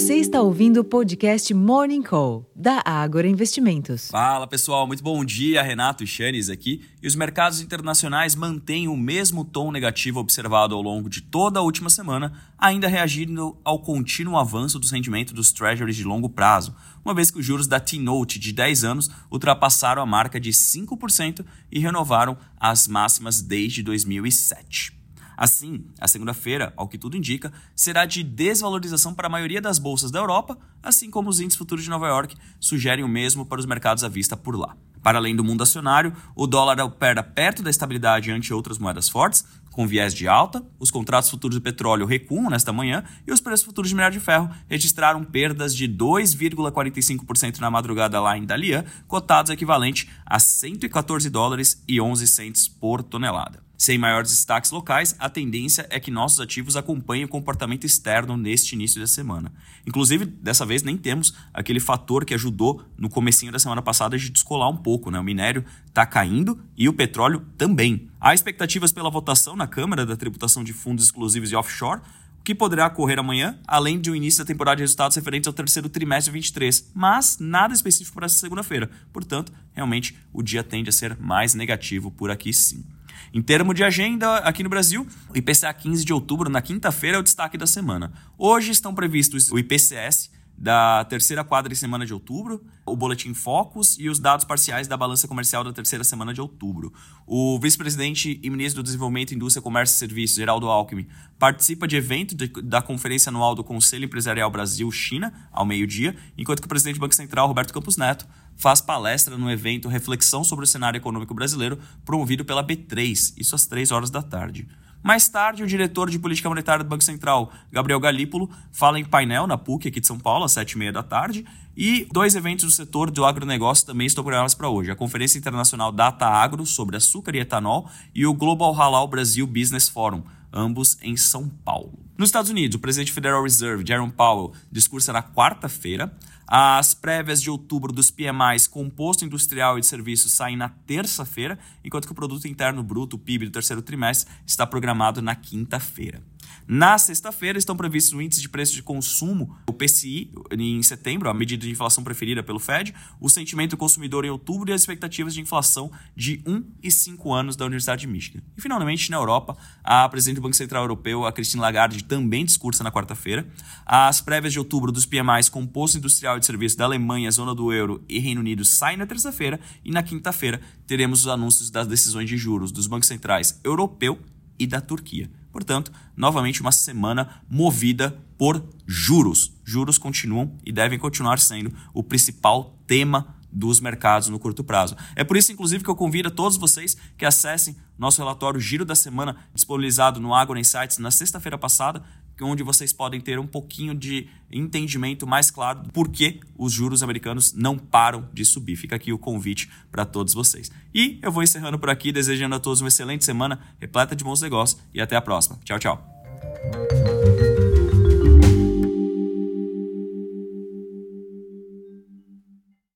Você está ouvindo o podcast Morning Call, da Ágora Investimentos. Fala pessoal, muito bom dia. Renato Chanes aqui. E os mercados internacionais mantêm o mesmo tom negativo observado ao longo de toda a última semana, ainda reagindo ao contínuo avanço dos rendimentos dos treasuries de longo prazo, uma vez que os juros da T-Note de 10 anos ultrapassaram a marca de 5% e renovaram as máximas desde 2007. Assim, a segunda-feira, ao que tudo indica, será de desvalorização para a maioria das bolsas da Europa, assim como os índices futuros de Nova York sugerem o mesmo para os mercados à vista por lá. Para além do mundo acionário, o dólar opera perto da estabilidade ante outras moedas fortes, com viés de alta, os contratos futuros de petróleo recuam nesta manhã e os preços futuros de minério de ferro registraram perdas de 2,45% na madrugada lá em Dalian, cotados equivalente a 114 dólares e 11 centes por tonelada. Sem maiores destaques locais, a tendência é que nossos ativos acompanhem o comportamento externo neste início da semana. Inclusive, dessa vez nem temos aquele fator que ajudou no comecinho da semana passada de descolar um pouco, né? O minério está caindo e o petróleo também. Há expectativas pela votação na Câmara da tributação de fundos exclusivos e offshore, o que poderá ocorrer amanhã, além de um início da temporada de resultados referentes ao terceiro trimestre de 23, mas nada específico para essa segunda-feira. Portanto, realmente o dia tende a ser mais negativo por aqui sim. Em termos de agenda, aqui no Brasil, o IPCA 15 de outubro, na quinta-feira, é o destaque da semana. Hoje estão previstos o IPCS da terceira quadra semana de outubro, o Boletim Focus e os dados parciais da balança comercial da terceira semana de outubro. O vice-presidente e ministro do Desenvolvimento, Indústria, Comércio e Serviços, Geraldo Alckmin, participa de evento de, da Conferência Anual do Conselho Empresarial Brasil-China, ao meio-dia, enquanto que o presidente do Banco Central, Roberto Campos Neto, faz palestra no evento Reflexão sobre o Cenário Econômico Brasileiro, promovido pela B3, isso às 3 horas da tarde. Mais tarde, o diretor de política monetária do Banco Central, Gabriel Galípolo, fala em painel na PUC aqui de São Paulo, às 7h30 da tarde. E dois eventos do setor do agronegócio também estão programados para hoje. A Conferência Internacional Data Agro sobre açúcar e etanol e o Global Halal Brasil Business Forum, ambos em São Paulo. Nos Estados Unidos, o presidente Federal Reserve, Jerome Powell, discursa na quarta-feira. As prévias de outubro dos PMIs composto industrial e de serviços saem na terça-feira, enquanto que o produto interno bruto, o PIB do terceiro trimestre, está programado na quinta-feira. Na sexta-feira estão previstos o índice de preço de consumo, o PCI, em setembro, a medida de inflação preferida pelo Fed, o sentimento do consumidor em outubro e as expectativas de inflação de 1 e 5 anos da Universidade de Michigan. E finalmente, na Europa, a presidente do Banco Central Europeu, a Christine Lagarde, também discursa na quarta-feira. As prévias de outubro dos PMIs composto industrial e de serviço da Alemanha, zona do euro e Reino Unido saem na terça-feira e na quinta-feira teremos os anúncios das decisões de juros dos bancos centrais europeu e da Turquia. Portanto, novamente uma semana movida por juros. Juros continuam e devem continuar sendo o principal tema dos mercados no curto prazo. É por isso, inclusive, que eu convido a todos vocês que acessem nosso relatório Giro da Semana, disponibilizado no Agro Insights na sexta-feira passada, onde vocês podem ter um pouquinho de entendimento mais claro do porquê os juros americanos não param de subir. Fica aqui o convite para todos vocês. E eu vou encerrando por aqui, desejando a todos uma excelente semana, repleta de bons negócios e até a próxima. Tchau, tchau.